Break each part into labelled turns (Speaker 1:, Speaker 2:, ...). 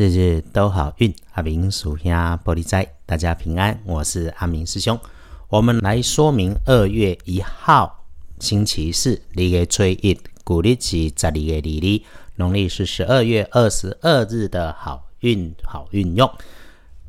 Speaker 1: 日日都好运，阿明属下玻璃斋，大家平安。我是阿明师兄，我们来说明二月一号星期四，立月初一，古历是十二月二日，农历是十二月二十二日的好运好运用。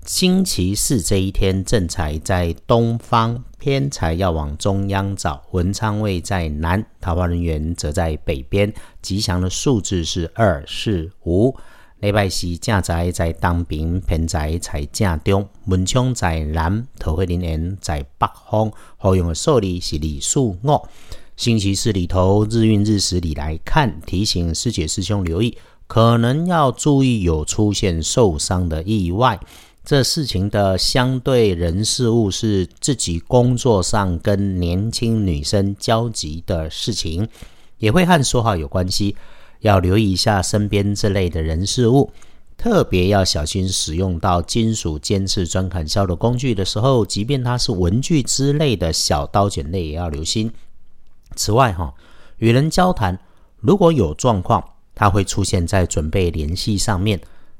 Speaker 1: 星期四这一天，正财在东方，偏财要往中央找，文昌位在南，桃花人员则在北边。吉祥的数字是二、四、五。礼拜四正在在东边，偏在在正中，文昌在南，桃花林园在北方。好用的数字是李数五。星期四里头，日运日时里来看，提醒师姐师兄留意，可能要注意有出现受伤的意外。这事情的相对人事物是自己工作上跟年轻女生交集的事情，也会和说话有关系。要留意一下身边这类的人事物，特别要小心使用到金属尖刺钻砍削的工具的时候，即便它是文具之类的小刀剪类，也要留心。此外，哈，与人交谈如果有状况，它会出现在准备联系上面。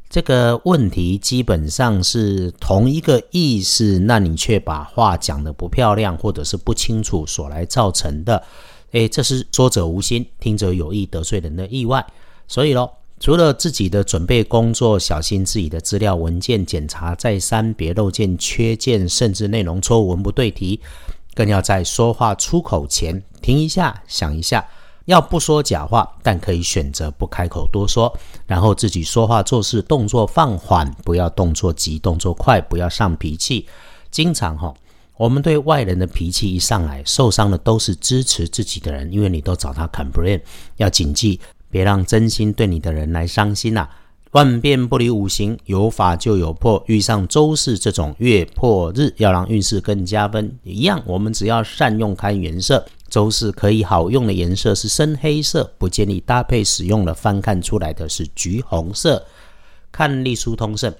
Speaker 1: 这个问题基本上是同一个意思，那你却把话讲得不漂亮或者是不清楚所来造成的。诶，这是说者无心，听者有意，得罪人的意外。所以咯，除了自己的准备工作，小心自己的资料文件检查再三，别漏件、缺件，甚至内容错误、文不对题，更要在说话出口前停一下，想一下，要不说假话，但可以选择不开口多说，然后自己说话做事动作放缓，不要动作急，动作快，不要上脾气，经常哈。我们对外人的脾气一上来，受伤的都是支持自己的人，因为你都找他砍不厌。要谨记，别让真心对你的人来伤心呐。万变不离五行，有法就有破。遇上周四这种月破日，要让运势更加分。一样，我们只要善用看颜色，周四可以好用的颜色是深黑色，不建议搭配使用的。翻看出来的是橘红色。看隶书通胜，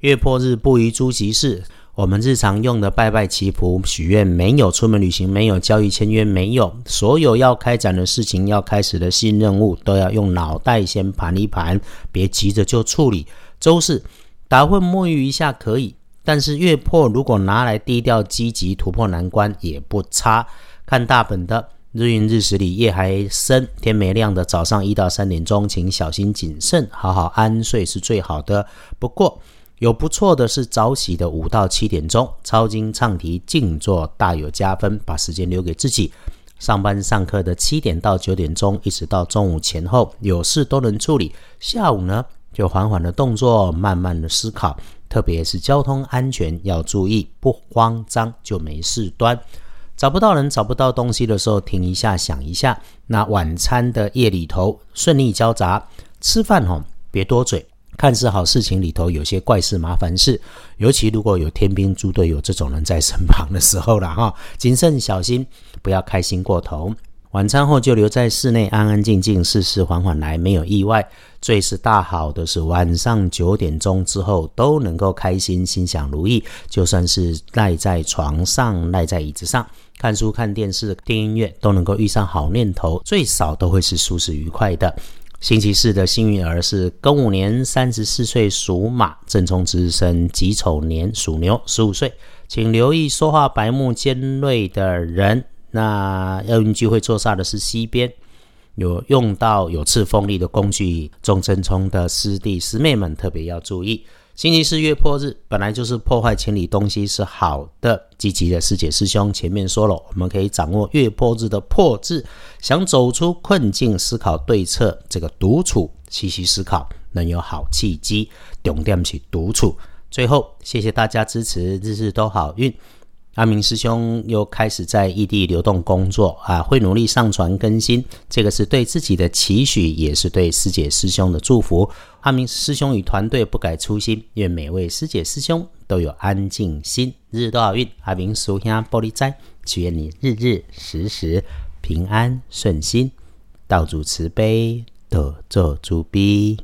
Speaker 1: 月破日不宜诸吉事。我们日常用的拜拜祈福许愿没有，出门旅行没有，交易签约没有，所有要开展的事情，要开始的新任务，都要用脑袋先盘一盘，别急着就处理。周四打混沐浴一下可以，但是月破如果拿来低调积极突破难关也不差。看大本的日运日时里夜还深，天没亮的早上一到三点钟，请小心谨慎，好好安睡是最好的。不过。有不错的是早起的五到七点钟，抄经唱题静坐大有加分，把时间留给自己。上班上课的七点到九点钟，一直到中午前后，有事都能处理。下午呢，就缓缓的动作，慢慢的思考，特别是交通安全要注意，不慌张就没事端。找不到人、找不到东西的时候，停一下想一下。那晚餐的夜里头顺利交杂，吃饭吼别多嘴。看似好事情里头有些怪事麻烦事，尤其如果有天兵猪队友这种人在身旁的时候了哈，谨慎小心，不要开心过头。晚餐后就留在室内，安安静静，事事缓缓来，没有意外。最是大好的是晚上九点钟之后都能够开心，心想如意。就算是赖在床上、赖在椅子上看书、看电视、听音乐，都能够遇上好念头，最少都会是舒适愉快的。星期四的幸运儿是庚午年三十四岁属马，正冲值日生己丑年属牛十五岁，请留意说话白目尖锐的人。那要运聚会坐煞的是西边，有用到有刺锋利的工具，中正冲的师弟师妹们特别要注意。星期四月破日，本来就是破坏清理东西是好的，积极的师姐师兄前面说了，我们可以掌握月破日的破字，想走出困境，思考对策，这个独处细细思考，能有好契机。重点起独处。最后，谢谢大家支持，日日都好运。阿明师兄又开始在异地流动工作啊，会努力上传更新。这个是对自己的期许，也是对师姐师兄的祝福。阿明师兄与团队不改初心，愿每位师姐师兄都有安静心，日日都好运。阿明叔兄玻璃斋，祈愿你日日时时平安顺心，道主慈悲，得做主逼。